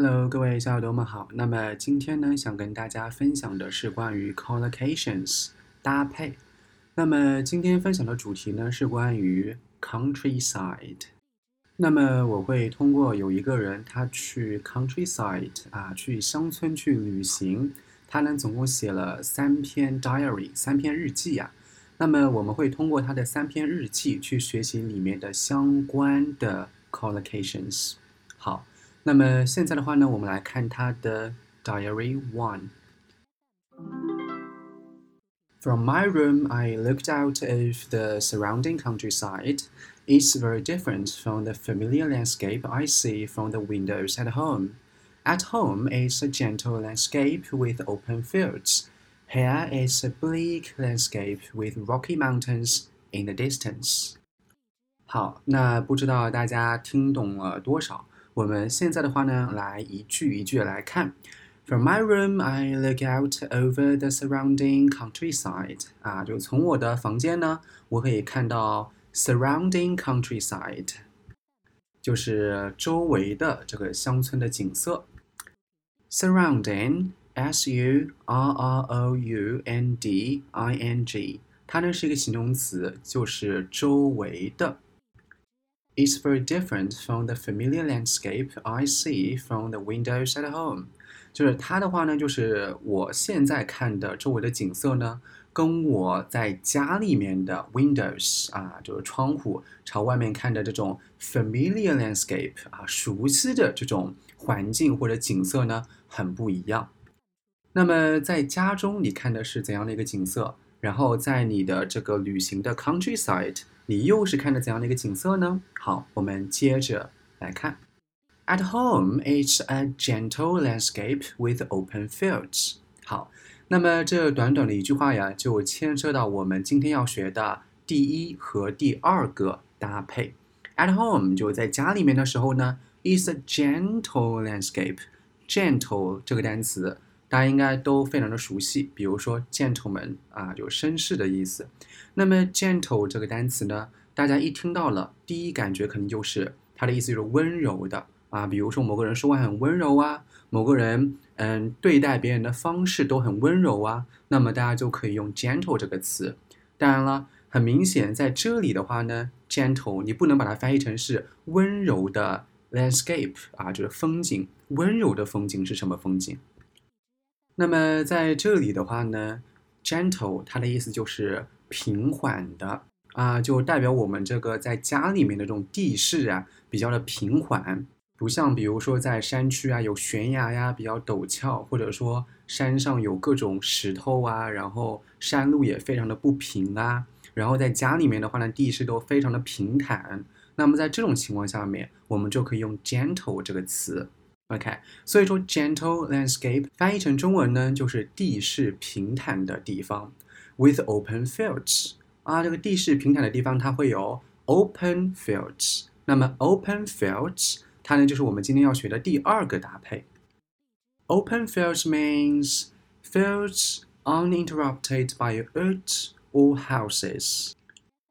Hello，各位小耳朵们好。那么今天呢，想跟大家分享的是关于 collocations 搭配。那么今天分享的主题呢是关于 countryside。那么我会通过有一个人他去 countryside 啊，去乡村去旅行，他呢总共写了三篇 diary，三篇日记呀。那么我们会通过他的三篇日记去学习里面的相关的 collocations。好。那么现在的话呢，我们来看他的 Diary One。From my room, I looked out of the surrounding countryside. It's very different from the familiar landscape I see from the windows at home. At home, it's a gentle landscape with open fields. Here, it's a bleak landscape with rocky mountains in the distance. 好，那不知道大家听懂了多少？ 我们现在的话呢，来一句一句来看。From my room, I look out over the surrounding countryside. 啊，就从我的房间呢，我可以看到 surrounding countryside，就是周围的这个乡村的景色。Surrounding, s u r r o u n d i n g，它呢是一个形容词，就是周围的。It's very different from the familiar landscape I see from the windows at home。就是它的话呢，就是我现在看的周围的景色呢，跟我在家里面的 windows 啊，就是窗户朝外面看的这种 familiar landscape 啊，熟悉的这种环境或者景色呢，很不一样。那么在家中你看的是怎样的一个景色？然后在你的这个旅行的 countryside。你又是看着怎样的一个景色呢？好，我们接着来看。At home, it's a gentle landscape with open fields。好，那么这短短的一句话呀，就牵涉到我们今天要学的第一和第二个搭配。At home 就在家里面的时候呢，is a gentle landscape。gentle 这个单词。大家应该都非常的熟悉，比如说 gentleman 啊，就绅士的意思。那么 gentle 这个单词呢，大家一听到了，第一感觉肯定就是它的意思就是温柔的啊。比如说某个人说话很温柔啊，某个人嗯对待别人的方式都很温柔啊，那么大家就可以用 gentle 这个词。当然了，很明显在这里的话呢，gentle 你不能把它翻译成是温柔的 landscape 啊，就是风景。温柔的风景是什么风景？那么在这里的话呢，gentle 它的意思就是平缓的啊，就代表我们这个在家里面的这种地势啊，比较的平缓，不像比如说在山区啊有悬崖呀，比较陡峭，或者说山上有各种石头啊，然后山路也非常的不平啊，然后在家里面的话呢，地势都非常的平坦。那么在这种情况下面，我们就可以用 gentle 这个词。OK，所以说 gentle landscape 翻译成中文呢，就是地势平坦的地方，with open fields 啊，这个地势平坦的地方它会有 open fields。那么 open fields 它呢就是我们今天要学的第二个搭配。Open fields means fields uninterrupted by earth or houses。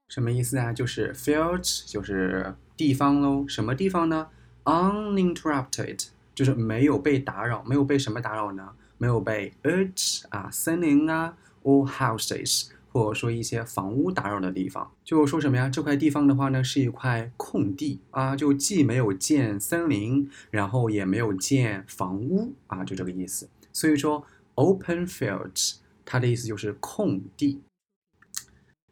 什么意思啊？就是 fields 就是地方喽，什么地方呢？uninterrupted。 就是没有被打扰，没有被什么打扰呢？没有被 earth 啊，森林啊，or houses，或者说一些房屋打扰的地方。就说什么呀？这块地方的话呢，是一块空地啊，就既没有建森林，然后也没有建房屋啊，就这个意思。所以说 open fields，它的意思就是空地。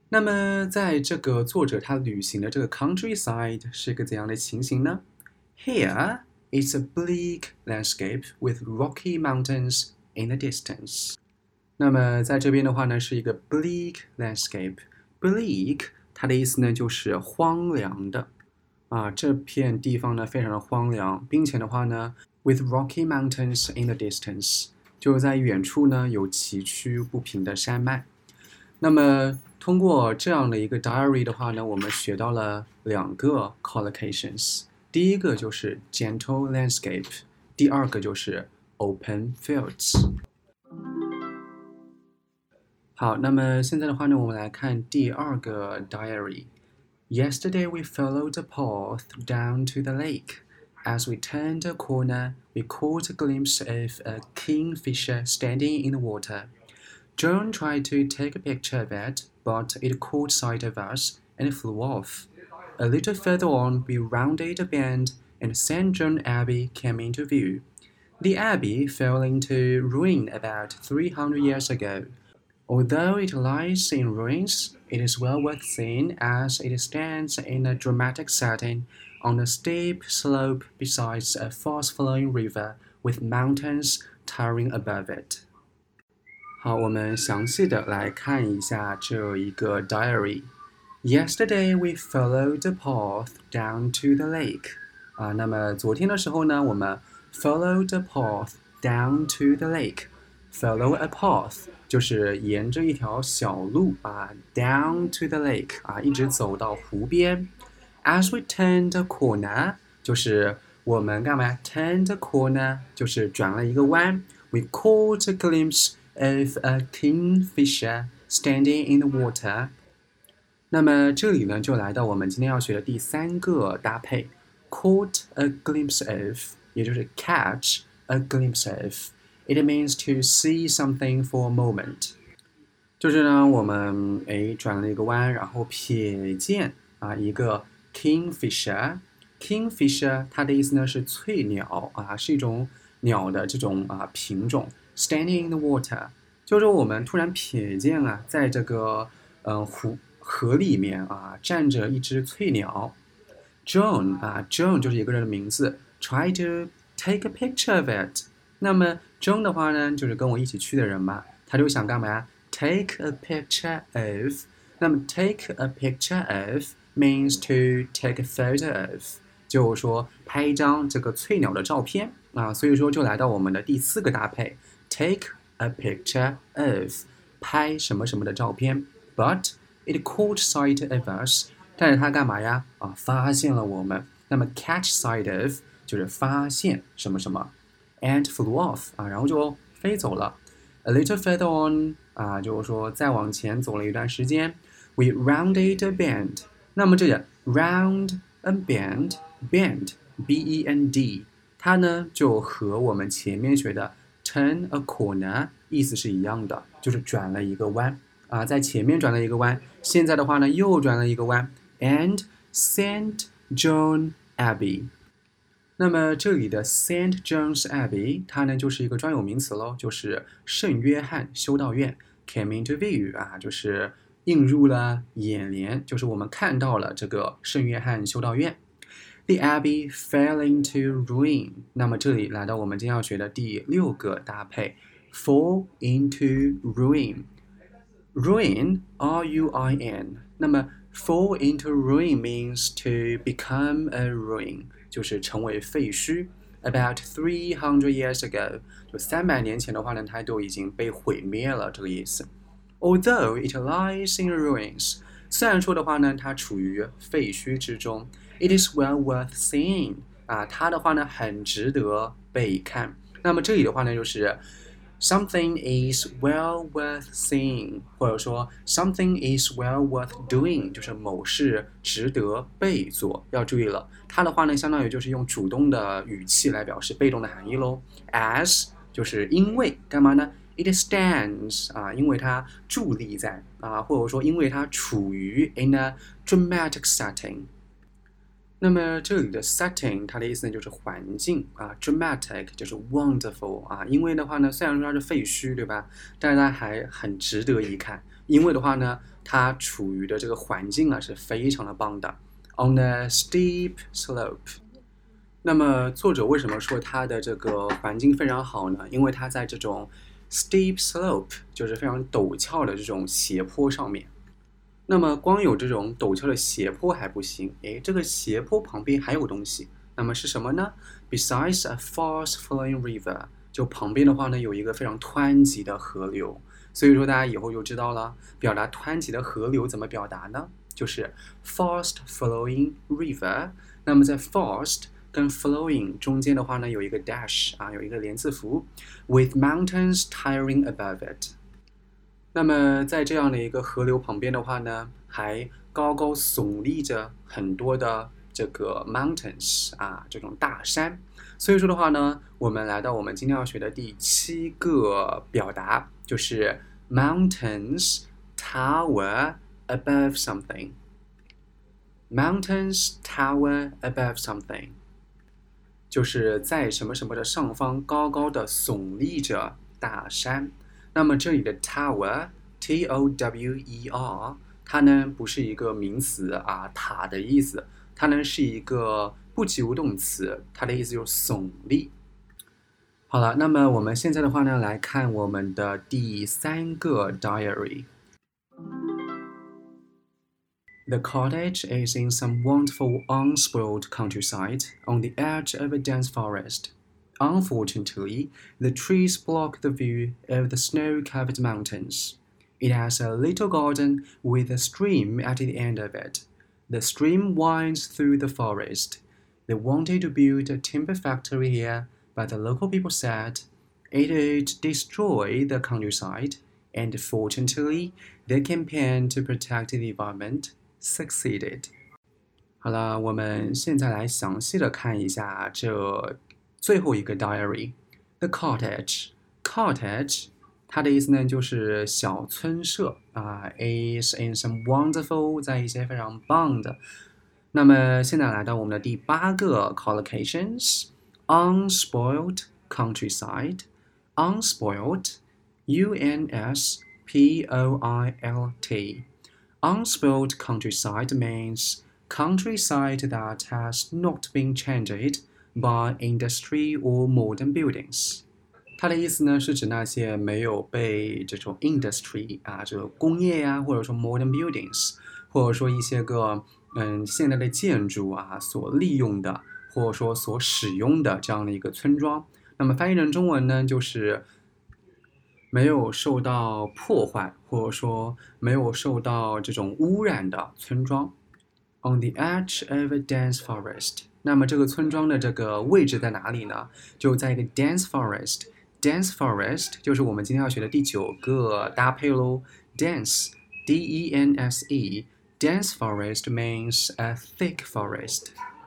那么在这个作者他旅行的这个 countryside 是一个怎样的情形呢？Here。It's a bleak landscape with rocky mountains in the distance。那么在这边的话呢，是一个 bleak landscape。bleak 它的意思呢就是荒凉的啊，这片地方呢非常的荒凉，并且的话呢，with rocky mountains in the distance，就是在远处呢有崎岖不平的山脉。那么通过这样的一个 diary 的话呢，我们学到了两个 collocations。第一个就是 gentle landscape，第二个就是 open fields。好，那么现在的话呢，我们来看第二个 diary。Yesterday we followed a path down to the lake. As we turned a corner, we caught a glimpse of a kingfisher standing in the water. John tried to take a picture of it, but it caught sight of us and flew off. A little further on, we rounded a bend, and St. John Abbey came into view. The abbey fell into ruin about 300 years ago. Although it lies in ruins, it is well worth seeing as it stands in a dramatic setting on a steep slope beside a fast-flowing river with mountains towering above it. 好，我们详细的来看一下这一个 diary。 Yesterday we followed the path down to the lake。啊，那么昨天的时候呢，我们 followed the path down to the lake。Follow a path 就是沿着一条小路啊，down to the lake 啊，一直走到湖边。As we turned a corner，就是我们干嘛？Turned a corner 就是转了一个弯。We caught a glimpse of a kingfisher standing in the water。 那么这里呢，就来到我们今天要学的第三个搭配，caught a glimpse of，也就是 catch a glimpse of。It means to see something for a moment。就是呢，我们诶转了一个弯，然后瞥见啊一个。Kingfisher，Kingfisher，它的意思呢是翠鸟啊，是一种鸟的这种啊品种。Standing in the water，就是我们突然瞥见啊，在这个嗯湖河里面啊站着一只翠鸟。John 啊，John 就是一个人的名字。Try to take a picture of it。那么 John 的话呢，就是跟我一起去的人嘛，他就想干嘛呀？Take a picture of。那么 take a picture of。means to take a photo of，就是说拍一张这个翠鸟的照片啊，所以说就来到我们的第四个搭配，take a picture of，拍什么什么的照片。But it caught sight of us，但是它干嘛呀？啊，发现了我们。那么 catch sight of 就是发现什么什么，and flew off 啊，然后就飞走了。A little further on 啊，就是说再往前走了一段时间，we rounded a bend。那么这个 round a bend bend b e n d，它呢就和我们前面学的 turn a corner 意思是一样的，就是转了一个弯啊，在前面转了一个弯，现在的话呢又转了一个弯。And Saint John Abbey，那么这里的 Saint John's Abbey，它呢就是一个专有名词喽，就是圣约翰修道院 came into view 啊，就是。映入了眼帘，就是我们看到了这个圣约翰修道院。The abbey fell into ruin。那么这里来到我们今天要学的第六个搭配，fall into ruin。ruin，r-u-i-n。那么 fall into ruin means to become a ruin，就是成为废墟。About three hundred years ago，就三百年前的话呢，它都已经被毁灭了，这个意思。Although it lies in ruins，虽然说的话呢，它处于废墟之中，it is well worth seeing 啊，它的话呢很值得被看。那么这里的话呢就是 Something is well worth seeing，或者说 something is well worth doing，就是某事值得被做。要注意了，它的话呢相当于就是用主动的语气来表示被动的含义喽。As 就是因为干嘛呢？It stands 啊，因为它伫立在啊，或者说因为它处于 in a dramatic setting。那么这里的 setting 它的意思呢就是环境啊，dramatic 就是 wonderful 啊。因为的话呢，虽然说它是废墟，对吧？但是它还很值得一看。因为的话呢，它处于的这个环境啊是非常的棒的。On a steep slope。那么作者为什么说它的这个环境非常好呢？因为它在这种 steep slope 就是非常陡峭的这种斜坡上面，那么光有这种陡峭的斜坡还不行，诶，这个斜坡旁边还有东西，那么是什么呢？Besides a fast-flowing river，就旁边的话呢有一个非常湍急的河流，所以说大家以后就知道了，表达湍急的河流怎么表达呢？就是 fast-flowing river。那么在 fast 跟 flowing 中间的话呢，有一个 dash 啊，有一个连字符，with mountains towering above it。那么在这样的一个河流旁边的话呢，还高高耸立着很多的这个 mountains 啊，这种大山。所以说的话呢，我们来到我们今天要学的第七个表达，就是 mountains tower above something。mountains tower above something，就是在什么什么的上方高高的耸立着大山。那么这里的 tower，t o w e r，它呢不是一个名词啊，塔的意思，它呢是一个不及物动词，它的意思就是耸立。好了，那么我们现在的话呢，来看我们的第三个 diary。The cottage is in some wonderful unspoiled countryside on the edge of a dense forest. Unfortunately, the trees block the view of the snow covered mountains. It has a little garden with a stream at the end of it. The stream winds through the forest. They wanted to build a timber factory here, but the local people said it would destroy the countryside, and fortunately, their campaign to protect the environment succeeded. 好了，我们现在来详细的看一下这 最后一个 diary，the cottage。cottage 它的意思呢就是小村舍啊，is in some wonderful，在一些非常棒的。那么现在来到我们的第八个 collocations，unspoiled countryside，unspoiled，u n s p o i l t。Unspoiled countryside means countryside that has not been changed By industry or modern buildings。它的意思呢，是指那些没有被这种 industry 啊，这个工业呀、或者说 modern buildings，或者说一些个嗯现代的建筑啊所利用的，或者说所使用的这样的一个村庄。那么翻译成中文呢，就是没有受到破坏，或者说没有受到这种污染的村庄。On the edge of a dense forest。那么这个村庄的这个位置在哪里呢？就在一个 dense forest。dense forest 就是我们今天要学的第九个搭配喽。dense，d-e-n-s-e。dense forest means a thick forest，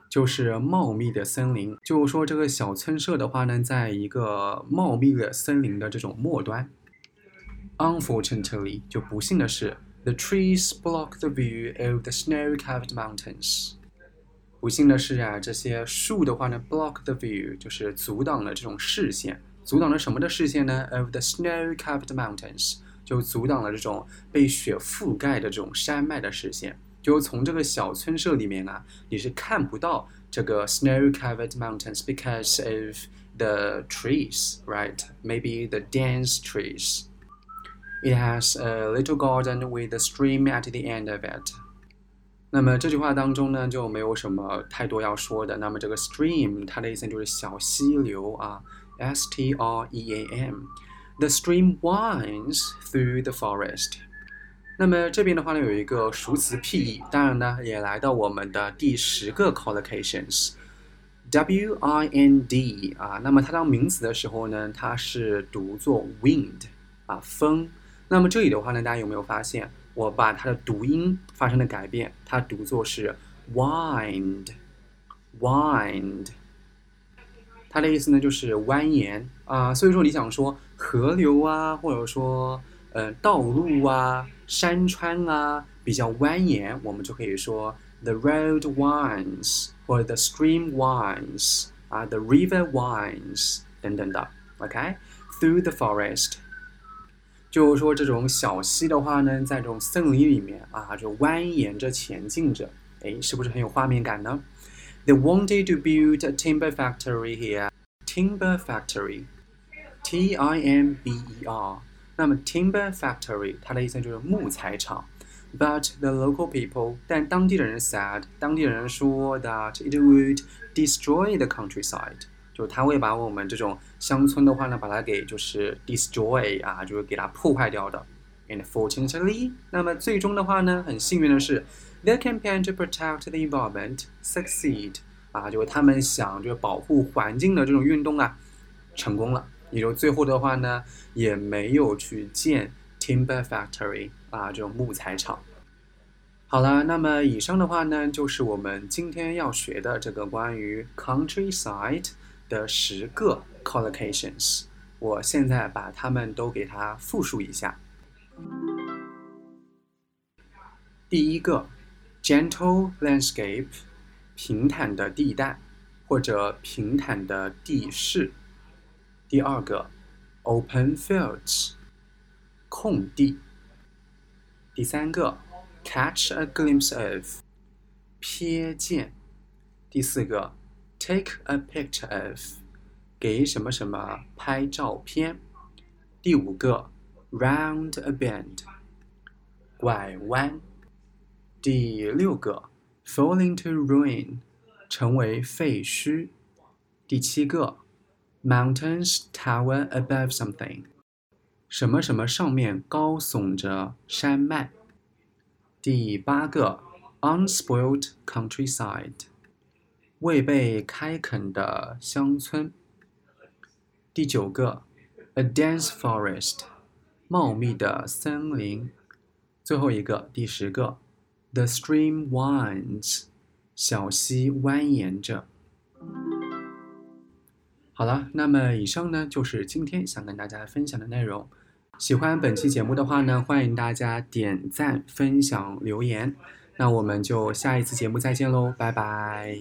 就是茂密的森林。就是说这个小村舍的话呢，在一个茂密的森林的这种末端。Unfortunately，就不幸的是。The trees block the view of the snow-covered mountains。 不幸的是啊，这些树的话呢，block the view 就是阻挡了这种视线。阻挡了什么的视线呢？Of the snow-covered mountains 就阻挡了这种被雪覆盖的这种山脉的视线。就从这个小村舍里面啊，你是看不到这个 snow-covered mountains because of the trees, right? Maybe the dense trees. It has a little garden with a stream at the end of it。 那么这句话当中呢，就没有什么太多要说的。那么这个 stream 它的意思就是小溪流啊，S T R E A M。The stream winds through the forest。那么这边的话呢，有一个熟词 P，当然呢，也来到我们的第十个 collocations。W I N D 啊，那么它当名词的时候呢，它是读作 wind 啊，风。那么这里的话呢，大家有没有发现，我把它的读音发生了改变？它读作是 wind，wind，它的意思呢就是蜿蜒啊。所以说你想说河流啊，或者说呃道路啊、山川啊比较蜿蜒，我们就可以说 the road winds，或者 the stream winds，啊 the river winds 等等的。OK，through the forest。就是说，这种小溪的话呢，在这种森林里面啊，就蜿蜒着前进着，哎，是不是很有画面感呢？They wanted to build a timber factory here. Timber factory, T-I-M-B-E-R。那么 timber factory 它的意思就是木材厂。But the local people，但当地的人 said，当地人说 that it would destroy the countryside。 就它会把我们这种乡村的话呢，把它给就是 destroy 啊，就是给它破坏掉的。And fortunately，那么最终的话呢，很幸运的是，their campaign to protect the environment succeed 啊，就是他们想就是保护环境的这种运动啊，成功了。也就最后的话呢，也没有去建 timber factory 啊这种木材厂。好了，那么以上的话呢，就是我们今天要学的这个关于 countryside 的十个 collocations。我现在把它们都给它复述一下。第一个，gentle landscape，平坦的地带或者平坦的地势。第二个，open fields，空地。第三个。Catch a glimpse of，瞥见。第四个 ，take a picture of，给什么什么拍照片。第五个，round a bend，拐弯。第六个，fall into ruin，成为废墟。第七个，mountains tower above something，什么什么上面高耸着山脉。第八个，unspoiled countryside， 未被开垦的乡村。第九个，a dense forest，茂密的森林。最后一个，第十个，the stream winds，小溪蜿蜒着。好了，那么以上呢就是今天想跟大家分享的内容。喜欢本期节目的话呢，欢迎大家点赞、分享、留言。那我们就下一次节目再见喽，拜拜。